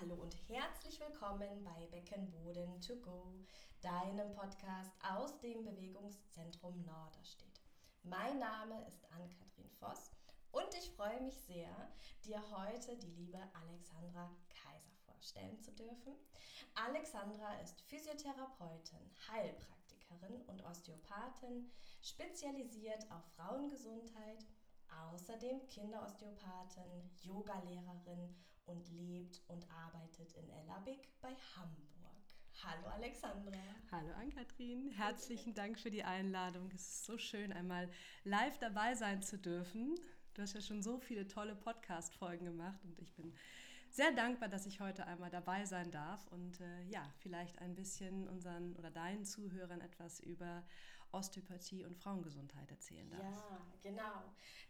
Hallo und herzlich willkommen bei Beckenboden to go, deinem Podcast aus dem Bewegungszentrum Norderstedt. Mein Name ist Ann-Kathrin Voss und ich freue mich sehr, dir heute die liebe Alexandra Kaiser vorstellen zu dürfen. Alexandra ist Physiotherapeutin, Heilpraktikerin und Osteopathin, spezialisiert auf Frauengesundheit Außerdem Kinderosteopathin, Yogalehrerin und lebt und arbeitet in Ellabig bei Hamburg. Hallo Alexandra. Hallo Ann-Kathrin. Herzlichen Dank für die Einladung. Es ist so schön, einmal live dabei sein zu dürfen. Du hast ja schon so viele tolle Podcast-Folgen gemacht und ich bin sehr dankbar, dass ich heute einmal dabei sein darf und äh, ja, vielleicht ein bisschen unseren oder deinen Zuhörern etwas über Osteopathie und Frauengesundheit erzählen darf. Ja, genau.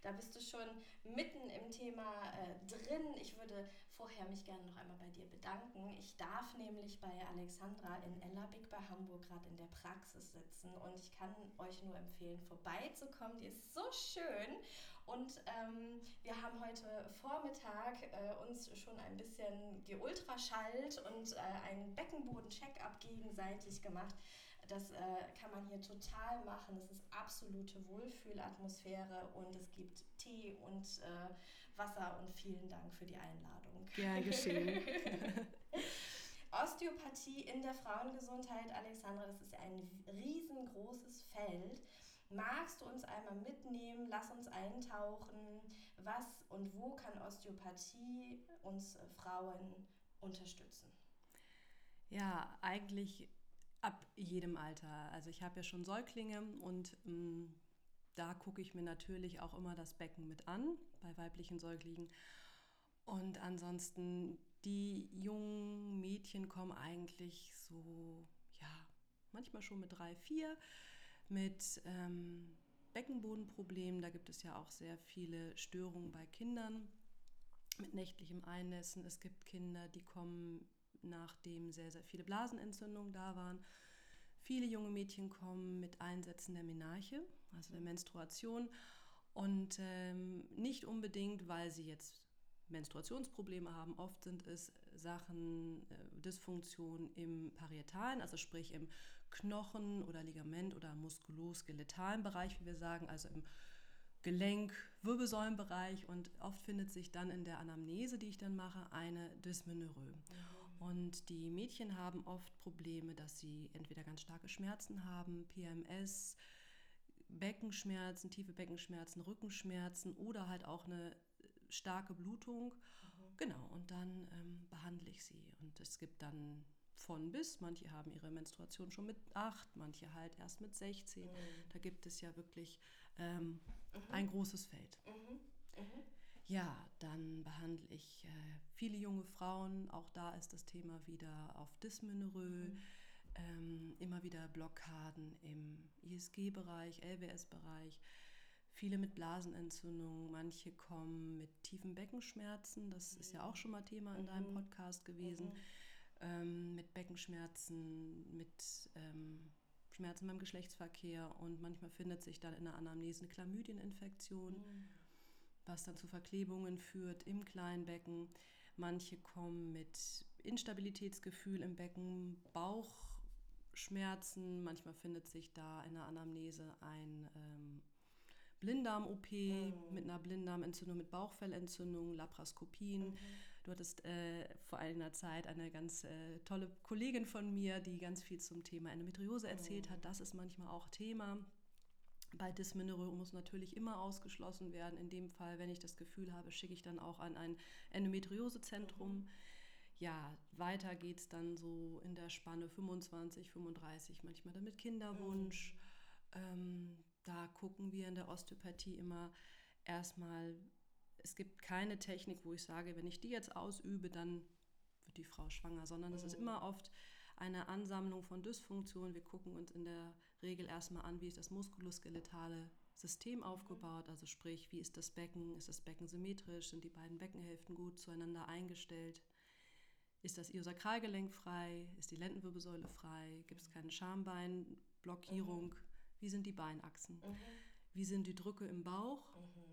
Da bist du schon mitten im Thema äh, drin. Ich würde vorher mich gerne noch einmal bei dir bedanken. Ich darf nämlich bei Alexandra in Ellabig bei Hamburg gerade in der Praxis sitzen und ich kann euch nur empfehlen, vorbeizukommen. Die ist so schön und ähm, wir haben heute Vormittag äh, uns schon ein bisschen geultraschallt und äh, einen Beckenboden-Check-up gegenseitig gemacht. Das äh, kann man hier total machen. Es ist absolute Wohlfühlatmosphäre und es gibt Tee und äh, Wasser und vielen Dank für die Einladung. Gern geschehen. Osteopathie in der Frauengesundheit, Alexandra, das ist ein riesengroßes Feld. Magst du uns einmal mitnehmen? Lass uns eintauchen. Was und wo kann Osteopathie uns äh, Frauen unterstützen? Ja, eigentlich ab jedem Alter. Also ich habe ja schon Säuglinge und ähm, da gucke ich mir natürlich auch immer das Becken mit an bei weiblichen Säuglingen. Und ansonsten, die jungen Mädchen kommen eigentlich so, ja, manchmal schon mit drei, vier mit ähm, Beckenbodenproblemen. Da gibt es ja auch sehr viele Störungen bei Kindern mit nächtlichem Einnässen. Es gibt Kinder, die kommen, nachdem sehr, sehr viele Blasenentzündungen da waren. Viele junge Mädchen kommen mit Einsätzen der Menarche, also der Menstruation. Und ähm, nicht unbedingt, weil sie jetzt Menstruationsprobleme haben. Oft sind es Sachen, äh, Dysfunktionen im Parietalen, also sprich im Knochen- oder Ligament- oder muskuloskeletalen Bereich, wie wir sagen, also im Gelenk-, Wirbelsäulenbereich und oft findet sich dann in der Anamnese, die ich dann mache, eine Dysmenorrhoe. Mhm. Und die Mädchen haben oft Probleme, dass sie entweder ganz starke Schmerzen haben, PMS, Beckenschmerzen, tiefe Beckenschmerzen, Rückenschmerzen oder halt auch eine starke Blutung. Mhm. Genau, und dann ähm, behandle ich sie. Und es gibt dann von bis, manche haben ihre Menstruation schon mit acht, manche halt erst mit 16. Mhm. Da gibt es ja wirklich ähm, mhm. ein großes Feld. Mhm. mhm. Ja, dann behandle ich äh, viele junge Frauen. Auch da ist das Thema wieder auf Dysmenorrhoe. Mhm. Ähm, immer wieder Blockaden im ISG-Bereich, LWS-Bereich. Viele mit Blasenentzündung, manche kommen mit tiefen Beckenschmerzen. Das ist ja auch schon mal Thema in deinem mhm. Podcast gewesen. Mhm. Ähm, mit Beckenschmerzen, mit ähm, Schmerzen beim Geschlechtsverkehr und manchmal findet sich dann in der Anamnese eine Chlamydieninfektion, mhm. Was dann zu Verklebungen führt im kleinen Becken. Manche kommen mit Instabilitätsgefühl im Becken, Bauchschmerzen, manchmal findet sich da in der Anamnese ein ähm, Blinddarm-OP mhm. mit einer Blinddarmentzündung, mit Bauchfellentzündung, Laparoskopien. Mhm. Du hattest äh, vor einer Zeit eine ganz äh, tolle Kollegin von mir, die ganz viel zum Thema Endometriose erzählt mhm. hat. Das ist manchmal auch Thema. Bei Dysmenorrhoe muss natürlich immer ausgeschlossen werden. In dem Fall, wenn ich das Gefühl habe, schicke ich dann auch an ein Endometriosezentrum. Mhm. Ja, weiter geht es dann so in der Spanne 25, 35, manchmal dann mit Kinderwunsch. Mhm. Ähm, da gucken wir in der Osteopathie immer erstmal, es gibt keine Technik, wo ich sage, wenn ich die jetzt ausübe, dann wird die Frau schwanger, sondern es ist oh. immer oft eine Ansammlung von Dysfunktionen. Wir gucken uns in der Regel erstmal an, wie ist das muskuloskeletale System aufgebaut, also sprich, wie ist das Becken, ist das Becken symmetrisch, sind die beiden Beckenhälften gut zueinander eingestellt, ist das Iosakralgelenk frei, ist die Lendenwirbelsäule frei, gibt es keine Schambeinblockierung, mhm. Wie sind die Beinachsen? Mhm. Wie sind die Drücke im Bauch? Mhm.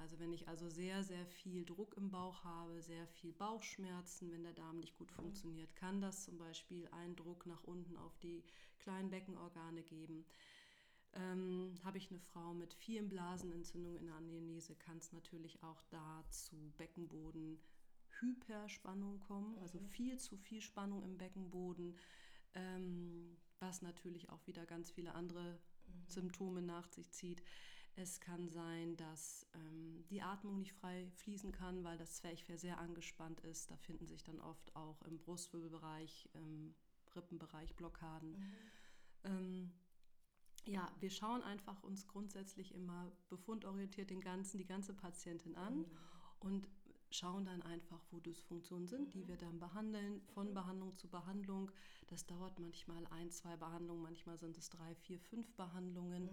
Also wenn ich also sehr, sehr viel Druck im Bauch habe, sehr viel Bauchschmerzen, wenn der Darm nicht gut funktioniert, kann das zum Beispiel einen Druck nach unten auf die kleinen Beckenorgane geben. Ähm, habe ich eine Frau mit vielen Blasenentzündungen in der Anamnese, kann es natürlich auch da zu Beckenboden Hyperspannung kommen, also mhm. viel zu viel Spannung im Beckenboden, ähm, was natürlich auch wieder ganz viele andere mhm. Symptome nach sich zieht. Es kann sein, dass ähm, die Atmung nicht frei fließen kann, weil das Zwerchfell sehr angespannt ist. Da finden sich dann oft auch im Brustwirbelbereich, im Rippenbereich Blockaden. Mhm. Ähm, ja, wir schauen einfach uns grundsätzlich immer befundorientiert den ganzen, die ganze Patientin an mhm. und schauen dann einfach, wo Dysfunktionen sind, die wir dann behandeln, von Behandlung zu Behandlung. Das dauert manchmal ein, zwei Behandlungen, manchmal sind es drei, vier, fünf Behandlungen. Mhm.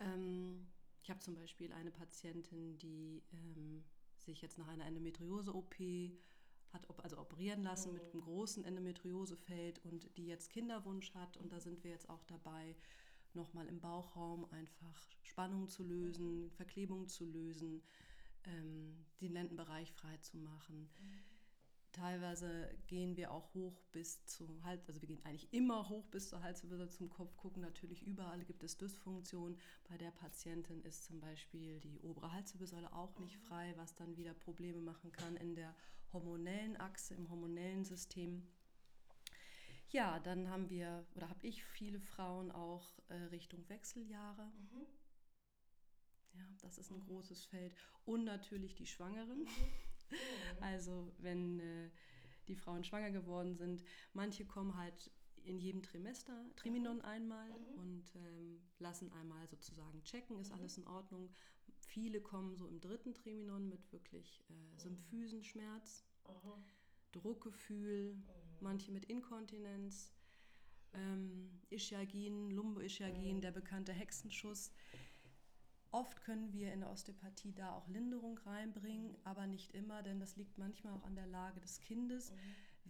Ähm, ich habe zum Beispiel eine Patientin, die ähm, sich jetzt nach einer Endometriose-OP hat also operieren lassen mhm. mit einem großen Endometriosefeld und die jetzt Kinderwunsch hat. Und da sind wir jetzt auch dabei, nochmal im Bauchraum einfach Spannung zu lösen, Verklebung zu lösen, ähm, den Lendenbereich frei zu machen. Mhm. Teilweise gehen wir auch hoch bis zum Hals, also wir gehen eigentlich immer hoch bis zur Halswirbel zum Kopf, gucken natürlich überall gibt es Dysfunktion. Bei der Patientin ist zum Beispiel die obere Halswirbelsäule auch nicht mhm. frei, was dann wieder Probleme machen kann in der hormonellen Achse, im hormonellen System. Ja, dann haben wir oder habe ich viele Frauen auch äh, Richtung Wechseljahre. Mhm. Ja, das ist ein mhm. großes Feld. Und natürlich die Schwangeren. Mhm. Also wenn äh, die Frauen schwanger geworden sind, manche kommen halt in jedem Trimester, Triminon mhm. einmal mhm. und ähm, lassen einmal sozusagen checken, ist mhm. alles in Ordnung. Viele kommen so im dritten Triminon mit wirklich äh, mhm. Symphysenschmerz, mhm. Druckgefühl, mhm. manche mit Inkontinenz, ähm, Ischiagin, Lumbo-Ischiagin, der bekannte Hexenschuss. Oft können wir in der Osteopathie da auch Linderung reinbringen, aber nicht immer, denn das liegt manchmal auch an der Lage des Kindes. Mhm.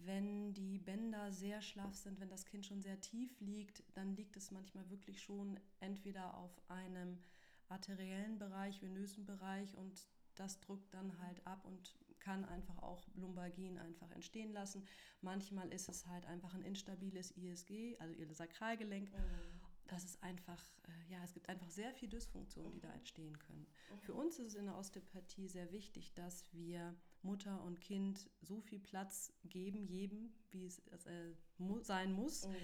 Wenn die Bänder sehr schlaff sind, wenn das Kind schon sehr tief liegt, dann liegt es manchmal wirklich schon entweder auf einem arteriellen Bereich, venösen Bereich und das drückt dann halt ab und kann einfach auch Lumbalgien einfach entstehen lassen. Manchmal ist es halt einfach ein instabiles ISG, also ihr Sakralgelenk. Mhm das ist einfach, äh, ja, es gibt einfach sehr viel Dysfunktionen, die da entstehen können. Für uns ist es in der Osteopathie sehr wichtig, dass wir Mutter und Kind so viel Platz geben, jedem, wie es äh, sein muss. Mhm.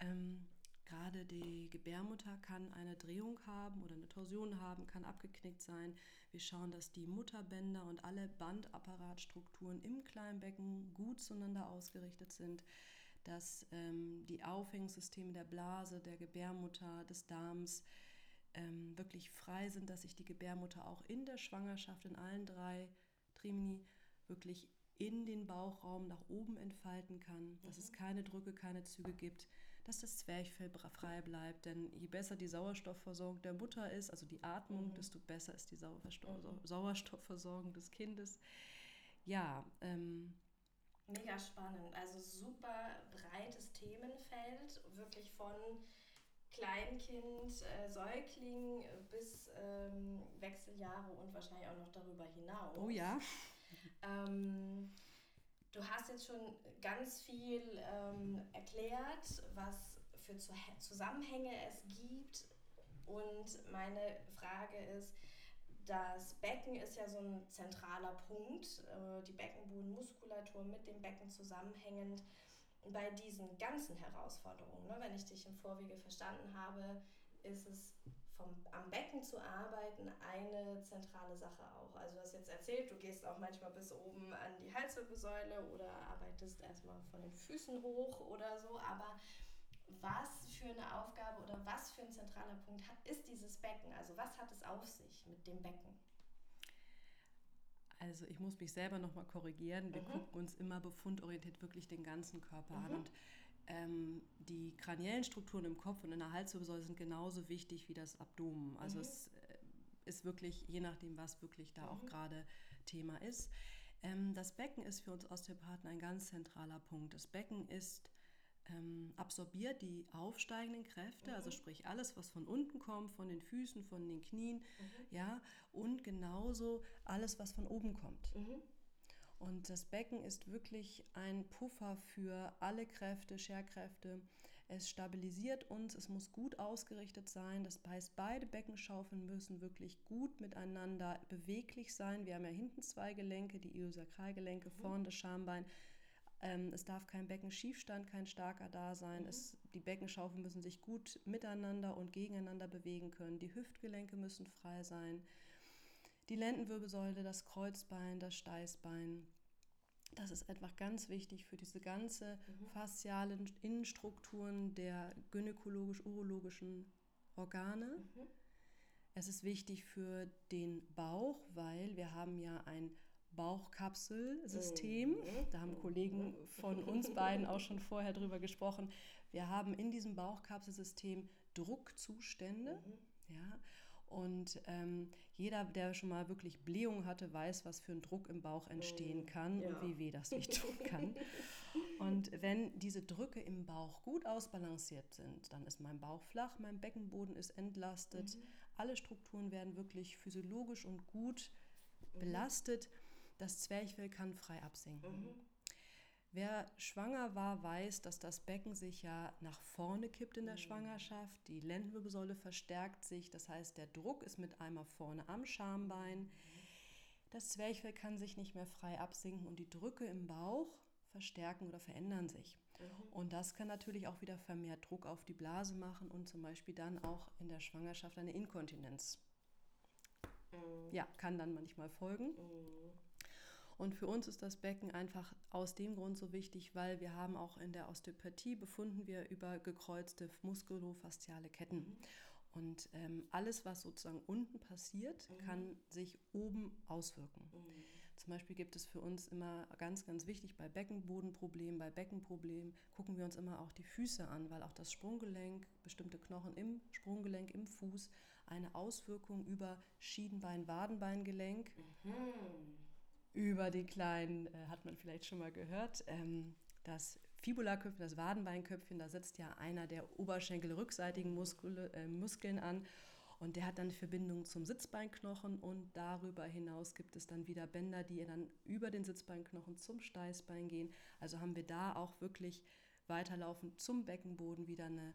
Ähm, Gerade die Gebärmutter kann eine Drehung haben oder eine Torsion haben, kann abgeknickt sein. Wir schauen, dass die Mutterbänder und alle Bandapparatstrukturen im Kleinbecken gut zueinander ausgerichtet sind dass ähm, die Aufhängungssysteme der Blase, der Gebärmutter, des Darms ähm, wirklich frei sind, dass sich die Gebärmutter auch in der Schwangerschaft in allen drei Trimini wirklich in den Bauchraum nach oben entfalten kann, dass es mhm. keine Drücke, keine Züge gibt, dass das Zwerchfell frei bleibt. Denn je besser die Sauerstoffversorgung der Mutter ist, also die Atmung, mhm. desto besser ist die mhm. Sauerstoffversorgung des Kindes. Ja, ähm, Mega spannend. Also super breites Themenfeld, wirklich von Kleinkind, äh, Säugling bis ähm, Wechseljahre und wahrscheinlich auch noch darüber hinaus. Oh ja. Ähm, du hast jetzt schon ganz viel ähm, erklärt, was für Zusammenhänge es gibt. Und meine Frage ist, das Becken ist ja so ein zentraler Punkt, äh, die Beckenbodenmuskulatur mit dem Becken zusammenhängend. Bei diesen ganzen Herausforderungen, ne, wenn ich dich im Vorwege verstanden habe, ist es vom, am Becken zu arbeiten eine zentrale Sache auch. Also du hast jetzt erzählt, du gehst auch manchmal bis oben an die Halswirbelsäule oder arbeitest erstmal von den Füßen hoch oder so, aber was für eine Aufgabe oder was für ein zentraler Punkt hat, ist dieses Becken? Also was hat es auf sich mit dem Becken? Also ich muss mich selber nochmal korrigieren. Wir mhm. gucken uns immer befundorientiert wirklich den ganzen Körper mhm. an. Und ähm, die kraniellen Strukturen im Kopf und in der Halswirbelsäule sind genauso wichtig wie das Abdomen. Also mhm. es äh, ist wirklich, je nachdem, was wirklich da auch mhm. gerade Thema ist. Ähm, das Becken ist für uns Osteopathen ein ganz zentraler Punkt. Das Becken ist ähm, absorbiert die aufsteigenden Kräfte, also mhm. also sprich alles, was von unten kommt, von den Füßen, von den Knien, mhm. ja, und genauso alles, was von oben kommt. Mhm. Und das Becken ist wirklich ein Puffer für alle Kräfte, Scherkräfte. Es stabilisiert uns, es muss gut ausgerichtet sein. Das heißt, beide Beckenschaufeln müssen wirklich gut miteinander beweglich sein. Wir haben ja hinten zwei Gelenke, die Iliosakralgelenke, mhm. vorne das Schambein. Ähm, es darf kein Beckenschiefstand, kein starker da sein. Mhm. Es, die Beckenschaufeln müssen sich gut miteinander und gegeneinander bewegen können. Die Hüftgelenke müssen frei sein. Die Lendenwirbelsäule, das Kreuzbein, das Steißbein. Das ist einfach ganz wichtig für diese ganze mhm. faszialen Innenstrukturen der gynäkologisch-urologischen Organe. Mhm. Es ist wichtig für den Bauch, weil wir haben ja ein Bauchkapselsystem. Mhm. Da haben Kollegen von uns beiden auch schon vorher drüber gesprochen. Wir haben in diesem Bauchkapselsystem Druckzustände. Mhm. Ja, und ähm, jeder, der schon mal wirklich Blähung hatte, weiß, was für ein Druck im Bauch entstehen mhm. kann ja. und wie weh das nicht tun kann. Und wenn diese Drücke im Bauch gut ausbalanciert sind, dann ist mein Bauch flach, mein Beckenboden ist entlastet, mhm. alle Strukturen werden wirklich physiologisch und gut mhm. Das Zwerchfell kann frei absinken. Mhm. Wer schwanger war, weiß, dass das Becken sich ja nach vorne kippt in der mhm. Schwangerschaft. Die Lendenwirbelsäule verstärkt sich, das heißt, der Druck ist mit einmal vorne am Schambein. Mhm. Das Zwerchfell kann sich nicht mehr frei absinken und die Drücke im Bauch verstärken oder verändern sich. Mhm. Und das kann natürlich auch wieder vermehrt Druck auf die Blase machen und zum Beispiel dann auch in der Schwangerschaft eine Inkontinenz. Mhm. Ja, kann dann manchmal folgen. Und für uns ist das Becken einfach aus dem Grund so wichtig, weil wir haben auch in der Osteopathie befunden wir über gekreuzte muskulofasziale Ketten. Mhm. Und ähm, alles, was sozusagen unten passiert, mhm. kann sich oben auswirken. Mhm. Zum Beispiel gibt es für uns immer ganz, ganz wichtig bei Beckenbodenproblemen, bei Beckenproblemen gucken wir uns immer auch die Füße an, weil auch das Sprunggelenk, bestimmte Knochen im Sprunggelenk, im Fuß eine Auswirkung über Schienbein-Wadenbeingelenk mhm über die kleinen, äh, hat man vielleicht schon mal gehört, ähm, das Fibulaköpfchen, das Wadenbeinköpfchen, da sitzt ja einer der oberschenkelrückseitigen Muskule, äh, Muskeln an und der hat dann Verbindung zum Sitzbeinknochen und darüber hinaus gibt es dann wieder Bänder, die dann über den Sitzbeinknochen zum Steißbein gehen. Also haben wir da auch wirklich weiterlaufend zum Beckenboden wieder eine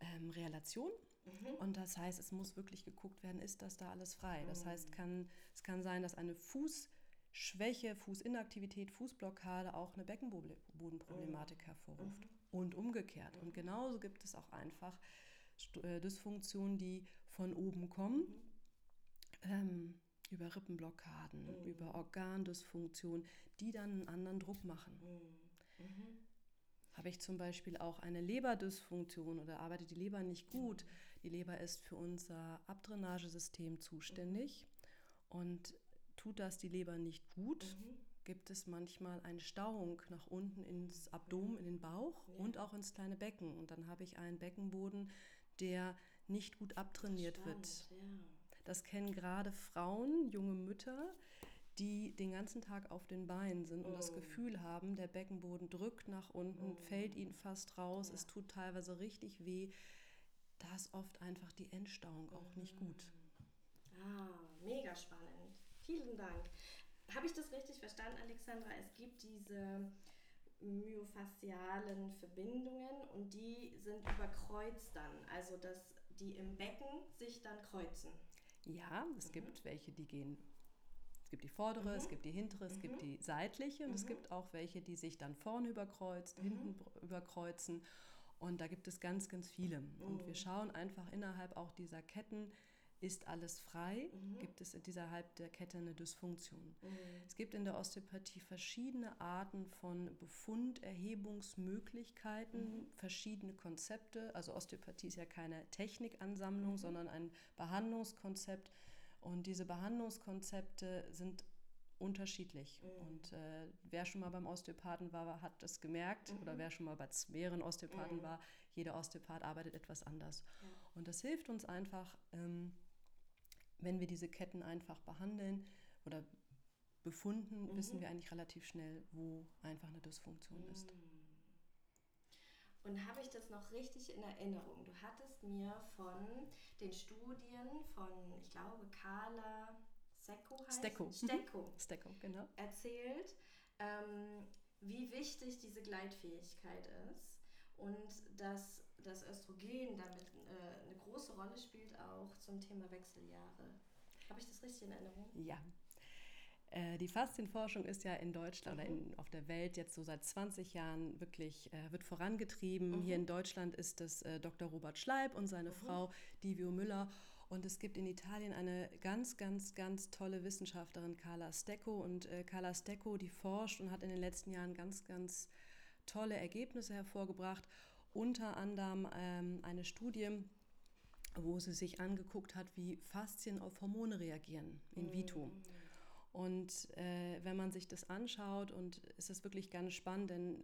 ähm, Relation. Mhm. Und das heißt, es muss wirklich geguckt werden, ist das da alles frei? Das mhm. heißt, kann, es kann sein, dass eine Fuß- Schwäche, Fußinaktivität, Fußblockade auch eine Beckenbodenproblematik mhm. hervorruft. Mhm. Und umgekehrt. Und genauso gibt es auch einfach äh, Dysfunktionen, die von oben kommen. Mhm. Ähm, über Rippenblockaden, mhm. über Organdysfunktion, die dann einen anderen Druck machen. Mhm. mhm. Habe ich zum Beispiel auch eine Leberdysfunktion oder arbeitet die Leber nicht gut? Die Leber ist für unser Abdrainagesystem zuständig. Und tut das die Leber nicht gut, mhm. gibt es manchmal eine Stauung nach unten ins Abdomen, mhm. in den Bauch ja. und auch ins kleine Becken. Und dann habe ich einen Beckenboden, der nicht gut abtrainiert Spannend, wird. Ja. Das kennen gerade Frauen, junge Mütter, die den ganzen Tag auf den Beinen sind und das oh. Gefühl haben, der Beckenboden drückt nach unten, oh. fällt ihnen fast raus, ja. es tut teilweise richtig weh. Da ist oft einfach die Entstauung auch nicht gut. Ah, mega spannend. Vielen Dank. Habe ich das richtig verstanden, Alexandra? Es gibt diese myofaszialen Verbindungen und die sind überkreuzt dann, also dass die im Becken sich dann kreuzen. Ja, es mhm. gibt welche, die gehen. Es gibt die vordere, mhm. es gibt die hintere, es mhm. gibt die seitliche und es mhm. gibt auch welche, die sich dann vorne überkreuzt, mhm. hinten überkreuzen. Und da gibt es ganz, ganz viele. Und wir mhm. schauen einfach innerhalb auch dieser Ketten, ist alles frei, mhm. gibt es innerhalb der Kette eine Dysfunktion. Mhm. Es gibt in der Osteopathie verschiedene Arten von Befunderhebungsmöglichkeiten, mhm. verschiedene Konzepte. Also Osteopathie ist ja keine Technikansammlung, mhm. sondern ein Behandlungskonzept. Und diese Behandlungskonzepte sind unterschiedlich. Mhm. Und äh, wer schon mal beim Osteopathen war, hat das gemerkt. Oder mhm. wer schon mal bei mehreren Osteopathen war, jeder Osteopath arbeitet etwas anders. Und das hilft uns einfach, ähm, wenn wir diese Ketten einfach behandeln oder befunden, mhm. wissen wir eigentlich relativ schnell, wo einfach eine Dysfunktion mhm. ist. Und habe ich das noch richtig in Erinnerung? Du hattest mir von den Studien von, ich glaube, Carla Secco heißt Stecco. Stecco. Stecco, genau. Erzählt, ähm, wie wichtig diese Gleitfähigkeit ist und dass das Östrogen damit äh, eine große Rolle spielt auch zum Thema Wechseljahre. Habe ich das richtig in Erinnerung? Ja. Äh, die Faszienforschung ist ja in Deutschland mhm. oder in, auf der Welt jetzt so seit 20 Jahren wirklich, äh, wird vorangetrieben. Mhm. Hier in Deutschland ist es äh, Dr. Robert Schleib und seine mhm. Frau Divio Müller. Und es gibt in Italien eine ganz, ganz, ganz tolle Wissenschaftlerin, Carla Stecco. Und äh, Carla Stecco, die forscht und hat in den letzten Jahren ganz, ganz tolle Ergebnisse hervorgebracht. Unter anderem ähm, eine Studie, wo sie sich angeguckt hat, wie Faszien auf Hormone reagieren in vitro. Mhm. Und äh, wenn man sich das anschaut, und es ist wirklich ganz spannend, denn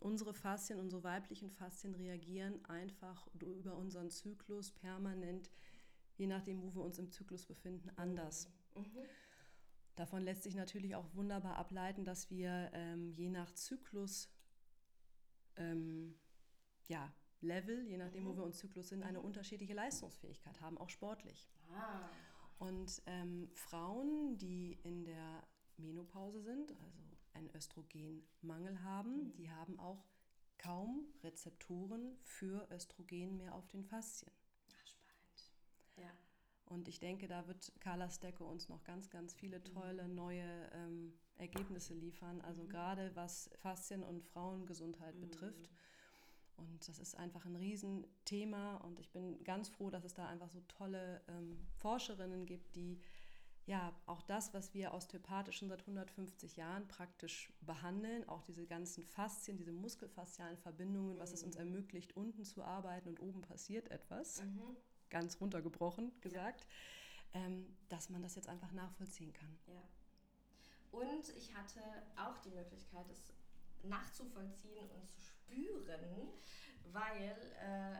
unsere Faszien, unsere weiblichen Faszien reagieren einfach über unseren Zyklus permanent je nachdem, wo wir uns im Zyklus befinden, anders. Mhm. Davon lässt sich natürlich auch wunderbar ableiten, dass wir ähm, je nach Zyklus, ähm, ja, Level, je nachdem, mhm. wo wir uns Zyklus sind, eine mhm. unterschiedliche Leistungsfähigkeit haben, auch sportlich. Ah. Und ähm, Frauen, die in der Menopause sind, also einen Östrogenmangel haben, mhm. die haben auch kaum Rezeptoren für Östrogen mehr auf den Faszien. Ja. Und ich denke, da wird Carla Stecke uns noch ganz, ganz viele mhm. tolle neue ähm, Ergebnisse liefern. Also mhm. gerade was Faszien- und Frauengesundheit mhm. betrifft. Und das ist einfach ein Riesenthema. Und ich bin ganz froh, dass es da einfach so tolle ähm, Forscherinnen gibt, die ja auch das, was wir osteopathisch schon seit 150 Jahren praktisch behandeln, auch diese ganzen Faszien, diese muskelfaszialen Verbindungen, was es uns mhm. ermöglicht, unten zu arbeiten und oben passiert etwas. Mhm ganz runtergebrochen gesagt, ja. ähm, dass man das jetzt einfach nachvollziehen kann. Ja. Und ich hatte auch die Möglichkeit, es nachzuvollziehen und zu spüren, weil äh,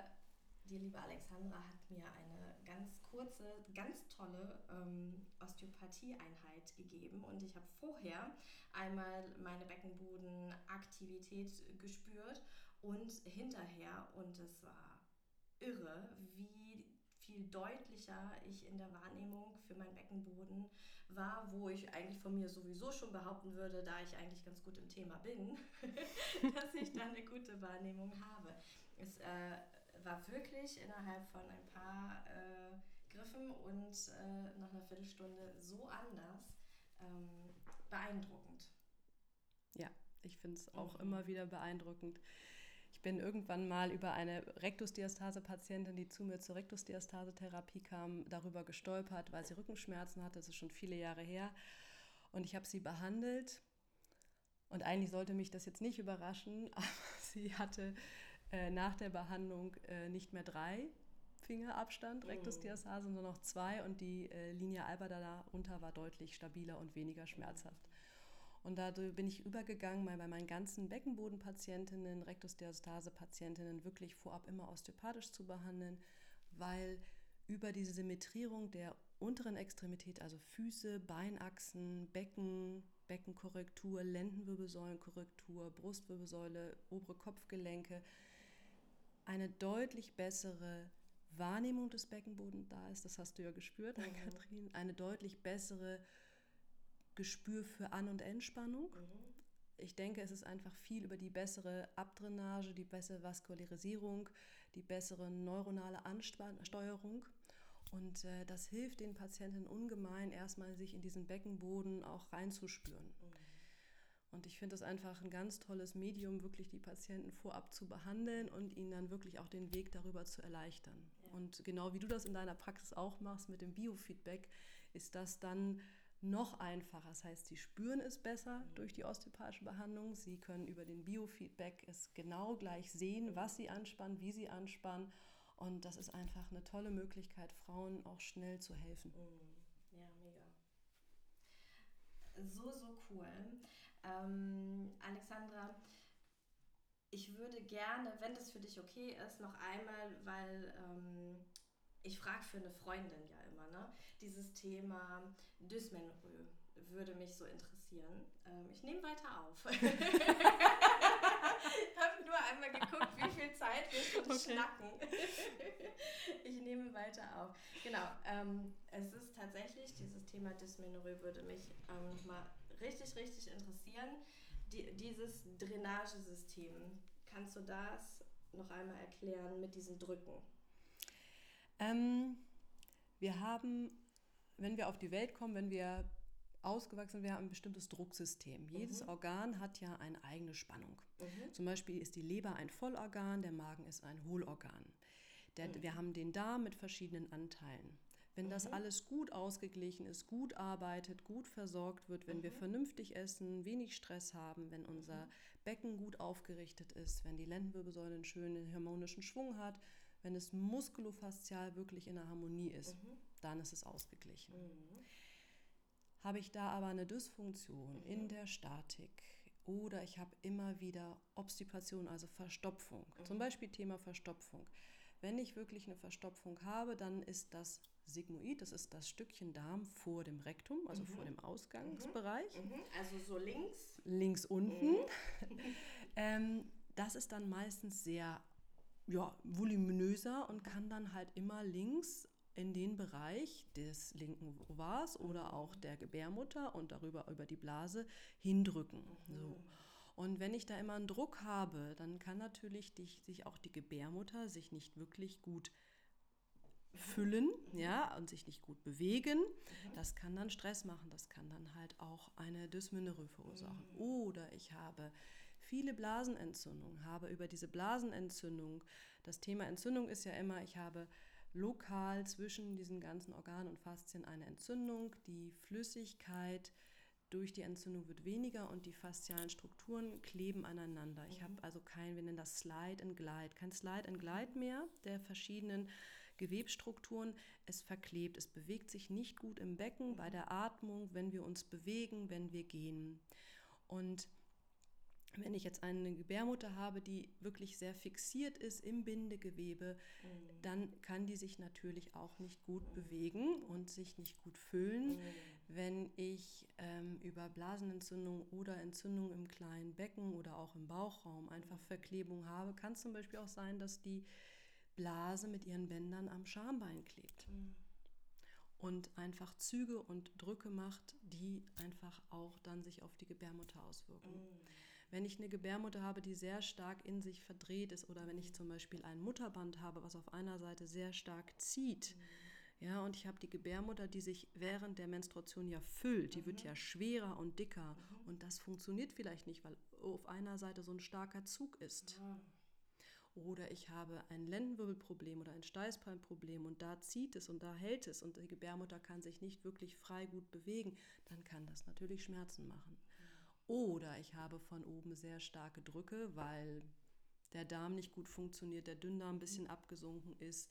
die liebe Alexandra hat mir eine ganz kurze, ganz tolle ähm, Osteopathie-Einheit gegeben und ich habe vorher einmal meine Beckenbodenaktivität gespürt und hinterher und es war irre, wie viel deutlicher ich in der Wahrnehmung für meinen Beckenboden war, wo ich eigentlich von mir sowieso schon behaupten würde, da ich eigentlich ganz gut im Thema bin, dass ich da eine gute Wahrnehmung habe. Es äh, war wirklich innerhalb von ein paar äh, Griffen und äh, nach einer Viertelstunde so anders ähm, beeindruckend. Ja, ich finde es auch mhm. immer wieder beeindruckend bin irgendwann mal über eine Rektusdiastase-Patientin, die zu mir zur Rektusdiastase-Therapie kam, darüber gestolpert, weil sie Rückenschmerzen hatte. Das ist schon viele Jahre her. Und ich habe sie behandelt. Und eigentlich sollte mich das jetzt nicht überraschen, aber sie hatte äh, nach der Behandlung äh, nicht mehr drei Fingerabstand, Rektusdiastase, sondern noch zwei. Und die äh, Linie alba darunter war deutlich stabiler und weniger schmerzhaft. Und da bin ich übergegangen, mal bei meinen ganzen Beckenbodenpatientinnen, Rektusdiastase-Patientinnen wirklich vorab immer osteopathisch zu behandeln, weil über diese Symmetrierung der unteren Extremität, also Füße, Beinachsen, Becken, Beckenkorrektur, Lendenwirbelsäulenkorrektur, Brustwirbelsäule, obere Kopfgelenke, eine deutlich bessere Wahrnehmung des Beckenbodens da ist, das hast du ja gespürt, mhm. Kathrin, eine deutlich bessere Gespür für An- und Entspannung. Mhm. Ich denke, es ist einfach viel über die bessere Abdrainage, die bessere Vaskularisierung, die bessere neuronale Ansteuerung. Und äh, das hilft den Patienten ungemein, erstmal sich in diesen Beckenboden auch reinzuspüren. Mhm. Und ich finde es einfach ein ganz tolles Medium, wirklich die Patienten vorab zu behandeln und ihnen dann wirklich auch den Weg darüber zu erleichtern. Ja. Und genau wie du das in deiner Praxis auch machst mit dem Biofeedback, ist das dann noch einfacher. Das heißt, sie spüren es besser mhm. durch die osteopathische Behandlung. Sie können über den Biofeedback es genau gleich sehen, was sie anspannen, wie sie anspannen. Und das ist einfach eine tolle Möglichkeit, Frauen auch schnell zu helfen. Mhm. Ja, mega. So, so cool. Ähm, Alexandra, ich würde gerne, wenn das für dich okay ist, noch einmal, weil ähm, ich frage für eine Freundin ja immer, ne? Dieses Thema Dysmenorrhoe würde mich so interessieren. Ähm, ich nehme weiter auf. ich habe nur einmal geguckt, wie viel Zeit wir schon okay. schnacken. ich nehme weiter auf. Genau, ähm, es ist tatsächlich, dieses Thema Dysmenorrhoe würde mich ähm, mal richtig, richtig interessieren. Die, dieses Drainagesystem, kannst du das noch einmal erklären mit diesen Drücken? Ähm, wir haben, wenn wir auf die Welt kommen, wenn wir ausgewachsen, wir haben ein bestimmtes Drucksystem. Jedes mhm. Organ hat ja eine eigene Spannung. Mhm. Zum Beispiel ist die Leber ein Vollorgan, der Magen ist ein Hohlorgan. Der, mhm. Wir haben den Darm mit verschiedenen Anteilen. Wenn das mhm. alles gut ausgeglichen ist, gut arbeitet, gut versorgt wird, wenn wir mhm. vernünftig essen, wenig Stress haben, wenn unser mhm. Becken gut aufgerichtet ist, wenn die Lendenwirbelsäule einen schönen harmonischen Schwung hat, wenn es muskulofaszial wirklich in der Harmonie ist, dann ist es ausgeglichen. Habe ich da aber eine Dysfunktion mhm. in der Statik oder ich habe immer wieder Obstipation, also Verstopfung, mhm. zum Beispiel Thema Verstopfung. Wenn ich wirklich eine Verstopfung habe, dann ist das Sigmoid, das ist das Stückchen Darm vor dem Rektum, also mhm. vor dem Ausgangsbereich. Mhm. mhm. Also so links. Links unten. Mhm. ähm, das ist dann meistens sehr ja, voluminöser und kann dann halt immer links in den Bereich des linken Ovars oder auch der Gebärmutter und darüber über die Blase hindrücken. So. Und wenn ich da immer einen Druck habe, dann kann natürlich die, sich auch die Gebärmutter sich nicht wirklich gut füllen, ja, und sich nicht gut bewegen. Das kann dann Stress machen, das kann dann halt auch eine Dysmenorrhoe verursachen. Mhm. Oder ich habe viele Blasenentzündungen, habe über diese Blasenentzündung, das Thema Entzündung ist ja immer, ich habe lokal zwischen diesen ganzen Organen und Faszien eine Entzündung. Die Flüssigkeit durch die Entzündung wird weniger und die faszialen Strukturen kleben aneinander. Ich habe mhm. also kein, wir nennen das Slide and Glide, kein Slide and Glide mehr der verschiedenen Gewebstrukturen. Es verklebt, es bewegt sich nicht gut im Becken bei der Atmung, wenn wir uns bewegen, wenn wir gehen. Und wenn ich jetzt eine Gebärmutter habe, die wirklich sehr fixiert ist im Bindegewebe, mhm. dann kann die sich natürlich auch nicht gut bewegen und sich nicht gut füllen. Mhm. Wenn ich ähm, über Blasenentzündung oder Entzündung im kleinen Becken oder auch im Bauchraum einfach mhm. Verklebung habe, kann es zum Beispiel auch sein, dass die Blase mit ihren Bändern am Schambein klebt. Mhm. Und einfach Züge und Drücke macht, die einfach auch dann sich auf die Gebärmutter auswirken. Mhm. Wenn ich eine Gebärmutter habe, die sehr stark in sich verdreht ist oder wenn ich zum Beispiel ein Mutterband habe, was auf einer Seite sehr stark zieht, mhm. ja, und ich habe die Gebärmutter, die sich während der Menstruation ja füllt, die mhm. wird ja schwerer und dicker mhm. und das funktioniert vielleicht nicht, weil auf einer Seite so ein starker Zug ist. Ja. Oder ich habe ein Lendenwirbelproblem oder ein Steißbeinproblem und da zieht es und da hält es und die Gebärmutter kann sich nicht wirklich frei gut bewegen, dann kann das natürlich Schmerzen machen. Oder ich habe von oben sehr starke Drücke, weil der Darm nicht gut funktioniert, der Dünndarm ein bisschen abgesunken ist,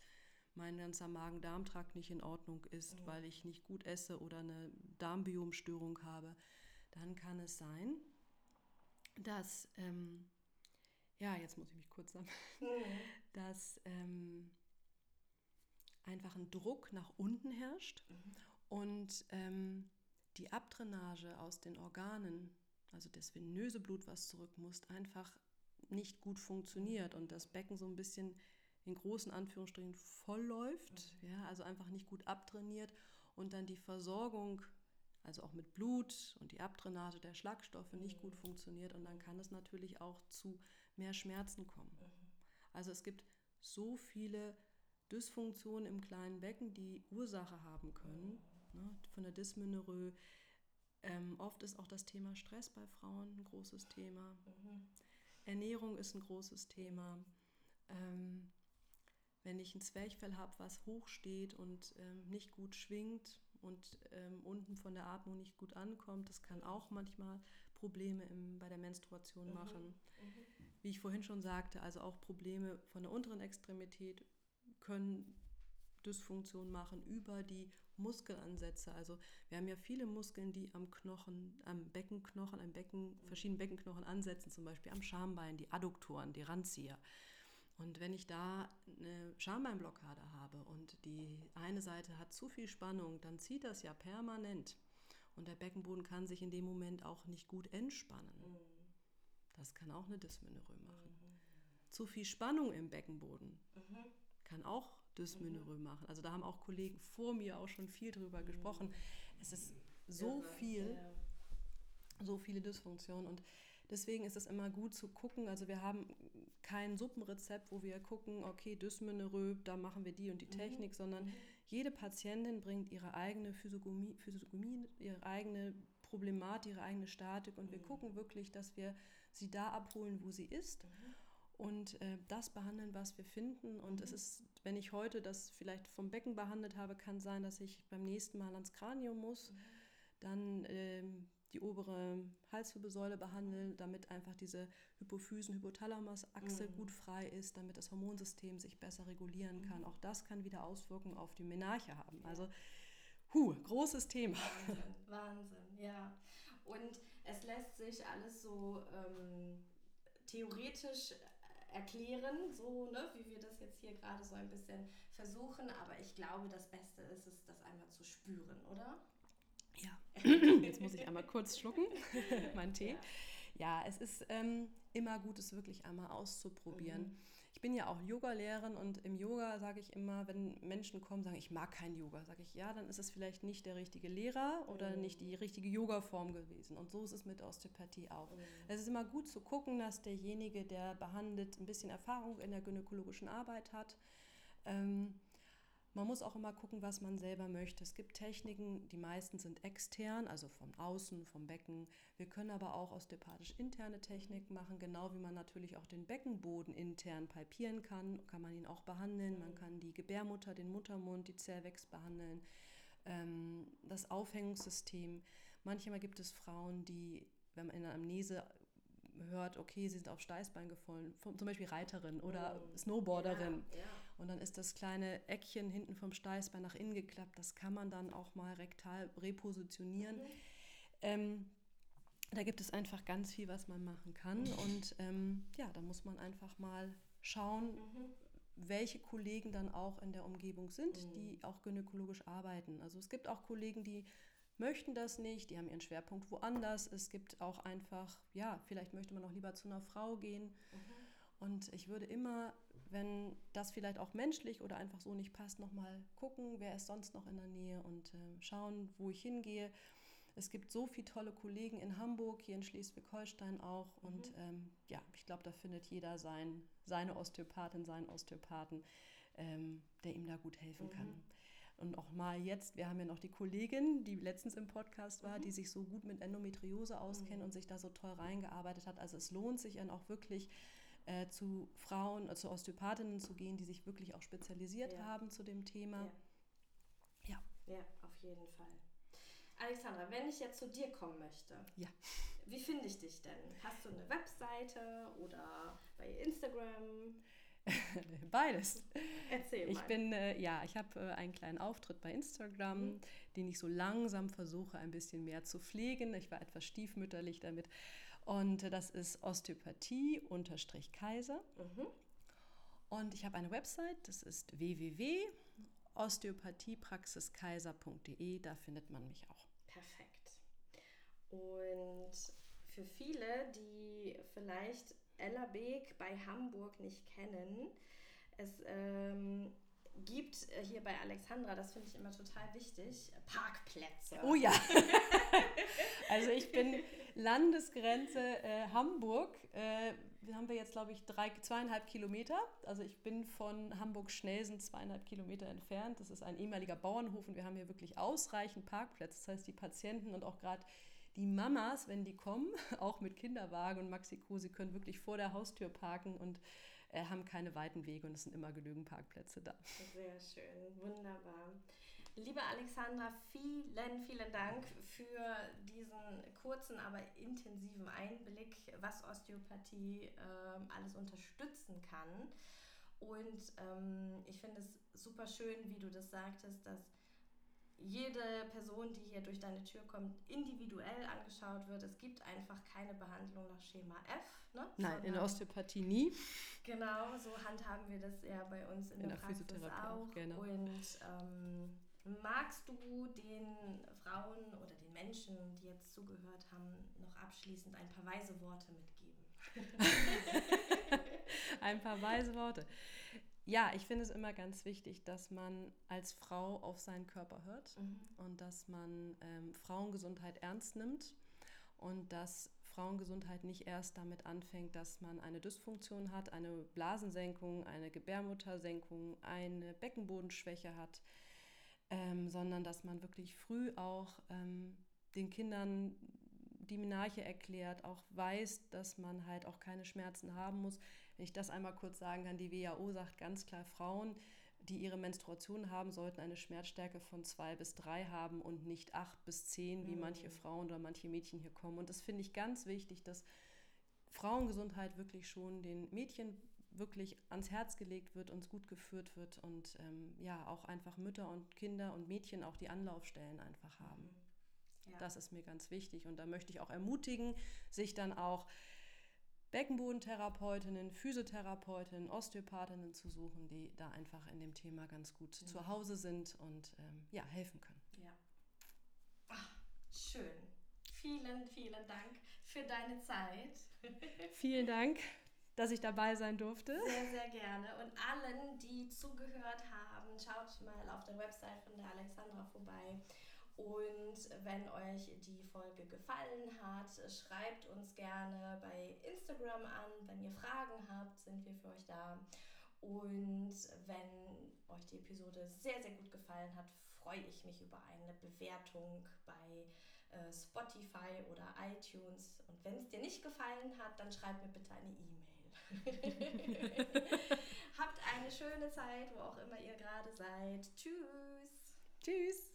mein ganzer Magen-Darm-Trakt nicht in Ordnung ist, mhm. weil ich nicht gut esse oder eine Darmbiomstörung habe, dann kann es sein, dass, ähm, ja, jetzt muss ich mich kurz sammeln, mhm. dass ähm, einfach ein Druck nach unten herrscht mhm. und ähm, die Abdrainage aus den Organen also das venöse Blut, was zurück muss, einfach nicht gut funktioniert und das Becken so ein bisschen in großen Anführungsstrichen voll läuft, mhm. ja, also einfach nicht gut abtrainiert und dann die Versorgung, also auch mit Blut und die Abdrainage der Schlagstoffe nicht gut mhm. funktioniert und dann kann es natürlich auch zu mehr Schmerzen kommen. Mhm. Also es gibt so viele Dysfunktionen im kleinen Becken, die Ursache haben können, mhm. ne, von der Dysmenorrhoe ähm, oft ist auch das Thema Stress bei Frauen ein großes Thema. Mhm. Ernährung ist ein großes Thema. Ähm, wenn ich ein Zwerchfell habe, was hoch steht und ähm, nicht gut schwingt und ähm, unten von der Atmung nicht gut ankommt, das kann auch manchmal Probleme im, bei der Menstruation mhm. machen. Mhm. Wie ich vorhin schon sagte, also auch Probleme von der unteren Extremität können Dysfunktion machen über die Muskelansätze. Also wir haben ja viele Muskeln, die am Knochen, am Beckenknochen, am Becken, verschiedenen Beckenknochen ansetzen, zum Beispiel am Schambein, die Adduktoren, die Randzieher. Und wenn ich da eine Schambeinblockade habe und die eine Seite hat zu viel Spannung, dann zieht das ja permanent. Und der Beckenboden kann sich in dem Moment auch nicht gut entspannen. Mhm. Das kann auch eine Dysmenorrhoe machen. Zu viel Spannung im Beckenboden mhm. kann auch Dysmenorrhoe mhm. machen. Also da haben auch Kollegen vor mir auch schon viel drüber mhm. gesprochen. Es ist so viel, so viele Dysfunktionen und deswegen ist es immer gut zu gucken. Also wir haben kein Suppenrezept, wo wir gucken, okay, Dysmenorrhoe, da machen wir die und die mhm. Technik, sondern mhm. jede Patientin bringt ihre eigene Physiognomie, Physiognomie ihre eigene Problematik, ihre eigene Statik und wir mhm. gucken wirklich, dass wir sie da abholen, wo sie ist und äh, das behandeln, was wir finden. Und es ist, wenn ich heute das vielleicht vom Becken behandelt habe, kann sein, dass ich beim nächsten Mal ans Kranium muss, dann ähm, die obere Halswirbelsäule behandeln, damit einfach diese Hypophysen-Hypothalamus-Achse mhm. gut frei ist, damit das Hormonsystem sich besser regulieren kann. Mhm. Auch das kann wieder Auswirkungen auf die Menarche haben. Also, hu, großes Thema. Wahnsinn, Wahnsinn, ja. Und es lässt sich alles so ähm, theoretisch erklären, so ne, wie wir das jetzt hier gerade so ein bisschen versuchen. Aber ich glaube, das Beste ist es, das einmal zu spüren, oder? Ja, jetzt muss ich einmal kurz schlucken, mein Tee. Ja, ja es ist ähm, immer gut, es wirklich einmal auszuprobieren. Mhm. Ich bin ja auch Yoga-Lehrerin und im Yoga sage ich immer, wenn Menschen kommen, sagen, ich mag kein Yoga, sage ich, ja, dann ist es vielleicht nicht der richtige Lehrer oder mhm. nicht die richtige Yoga-Form gewesen. Und so ist es mit Osteopathie auch. Mhm. Es ist immer gut zu gucken, dass derjenige, der behandelt, ein bisschen Erfahrung in der gynäkologischen Arbeit hat. Ähm, man muss auch immer gucken, was man selber möchte. Es gibt Techniken, die meisten sind extern, also von außen, vom Becken. Wir können aber auch osteopathisch interne Techniken machen, genau wie man natürlich auch den Beckenboden intern palpieren kann, kann man ihn auch behandeln. Man kann die Gebärmutter, den Muttermund, die Zervix behandeln, ähm, das Aufhängungssystem. Manchmal gibt es Frauen, die, wenn man in einer Amnese hört, okay, sie sind auf Steißbein gefallen, zum Beispiel Reiterin oder oh. Snowboarderin. Ja, ja. Und dann ist das kleine Eckchen hinten vom Steißbein nach innen geklappt. Das kann man dann auch mal rektal repositionieren. Mhm. Ähm, da gibt es einfach ganz viel, was man machen kann. Und ähm, ja, da muss man einfach mal schauen, mhm. welche Kollegen dann auch in der Umgebung sind, mhm. die auch gynäkologisch arbeiten. Also es gibt auch Kollegen, die möchten das nicht, die haben ihren Schwerpunkt woanders. Es gibt auch einfach, ja, vielleicht möchte man auch lieber zu einer Frau gehen. Mhm. Und ich würde immer wenn das vielleicht auch menschlich oder einfach so nicht passt, nochmal gucken, wer ist sonst noch in der Nähe und äh, schauen, wo ich hingehe. Es gibt so viele tolle Kollegen in Hamburg, hier in Schleswig-Holstein auch. Mhm. Und ähm, ja, ich glaube, da findet jeder sein, seine Osteopathin, seinen Osteopathen, ähm, der ihm da gut helfen mhm. kann. Und auch mal jetzt, wir haben ja noch die Kollegin, die letztens im Podcast war, mhm. die sich so gut mit Endometriose auskennt mhm. und sich da so toll reingearbeitet hat. Also es lohnt sich dann auch wirklich, äh, zu Frauen, äh, zu Osteopathinnen zu gehen, die sich wirklich auch spezialisiert ja. haben zu dem Thema. Ja. ja. Ja, auf jeden Fall. Alexandra, wenn ich jetzt zu dir kommen möchte, ja. wie finde ich dich denn? Hast du eine Webseite oder bei Instagram? Beides. Erzähl mal. Ich bin, äh, ja, ich habe äh, einen kleinen Auftritt bei Instagram, mhm. den ich so langsam versuche, ein bisschen mehr zu pflegen. Ich war etwas stiefmütterlich damit. Und das ist Osteopathie-Kaiser. Mhm. Und ich habe eine Website, das ist www.osteopathiepraxiskaiser.de. Da findet man mich auch. Perfekt. Und für viele, die vielleicht Ella Beek bei Hamburg nicht kennen, es ähm, gibt äh, hier bei Alexandra, das finde ich immer total wichtig, Parkplätze. Oh ja. also ich bin Landesgrenze äh, Hamburg. Äh, haben wir jetzt, glaube ich, drei, zweieinhalb Kilometer. Also ich bin von Hamburg-Schnelsen zweieinhalb Kilometer entfernt. Das ist ein ehemaliger Bauernhof und wir haben hier wirklich ausreichend Parkplätze. Das heißt, die Patienten und auch gerade die Mamas, wenn die kommen, auch mit Kinderwagen und Maxiko, sie können wirklich vor der Haustür parken und äh, haben keine weiten Wege und es sind immer genügend Parkplätze da. Sehr schön, wunderbar. Liebe Alexandra, vielen, vielen Dank für diesen kurzen, aber intensiven Einblick, was Osteopathie äh, alles unterstützen kann. Und ähm, ich finde es super schön, wie du das sagtest, dass jede Person, die hier durch deine Tür kommt, individuell angeschaut wird. Es gibt einfach keine Behandlung nach Schema F. Ne? Nein, in der Osteopathie nie. Genau, so handhaben wir das ja bei uns in, in der, der Praxis auch. auch genau. Und ähm, magst du den Frauen oder den Menschen, die jetzt zugehört haben, noch abschließend ein paar weise Worte mitgeben? ein paar weise Worte. ja, ich finde es immer ganz wichtig, dass man als Frau auf seinen Körper hört Mhm. und dass man ähm, Frauengesundheit ernst nimmt und dass Frauengesundheit nicht erst damit anfängt, dass man eine Dysfunktion hat, eine Blasensenkung, eine Gebärmuttersenkung, eine Beckenbodenschwäche hat, ähm, sondern dass man wirklich früh auch ähm, den Kindern die Menarche erklärt, auch weiß, dass man halt auch keine Schmerzen haben muss. Wenn ich das einmal kurz sagen kann, die WHO sagt ganz klar, Frauen, die ihre Menstruation haben, sollten eine Schmerzstärke von zwei bis drei haben und nicht acht bis zehn, wie Mhm. manche Frauen oder manche Mädchen hier kommen. Und das finde ich ganz wichtig, dass Frauengesundheit wirklich schon den Mädchen wirklich ans Herz gelegt wird, uns gut geführt wird und ähm, ja, auch einfach Mütter und Kinder und Mädchen auch die Anlaufstellen einfach haben. Ja. Das ist mir ganz wichtig und da möchte ich auch ermutigen, sich dann auch Beckenbodentherapeutinnen, Physiotherapeutinnen, Osteopathinnen zu suchen, die da einfach in dem Thema ganz gut Mhm. zu Hause sind und ähm, ja, helfen können. Ja. Ach, schön. Vielen, vielen Dank für deine Zeit. Vielen Dank, dass ich dabei sein durfte. Sehr, sehr gerne. Und allen, die zugehört haben, schaut mal auf der Website von der Alexandra vorbei. Und wenn euch die Folge gefallen hat, schreibt uns gerne bei Instagram an. Wenn ihr Fragen habt, sind wir für euch da. Und wenn euch die Episode sehr, sehr gut gefallen hat, freue ich mich über eine Bewertung bei äh, Spotify oder iTunes. Und wenn es dir nicht gefallen hat, dann schreib mir bitte eine E-Mail. Habt eine schöne Zeit, wo auch immer ihr gerade seid. Tschüss. Tschüss.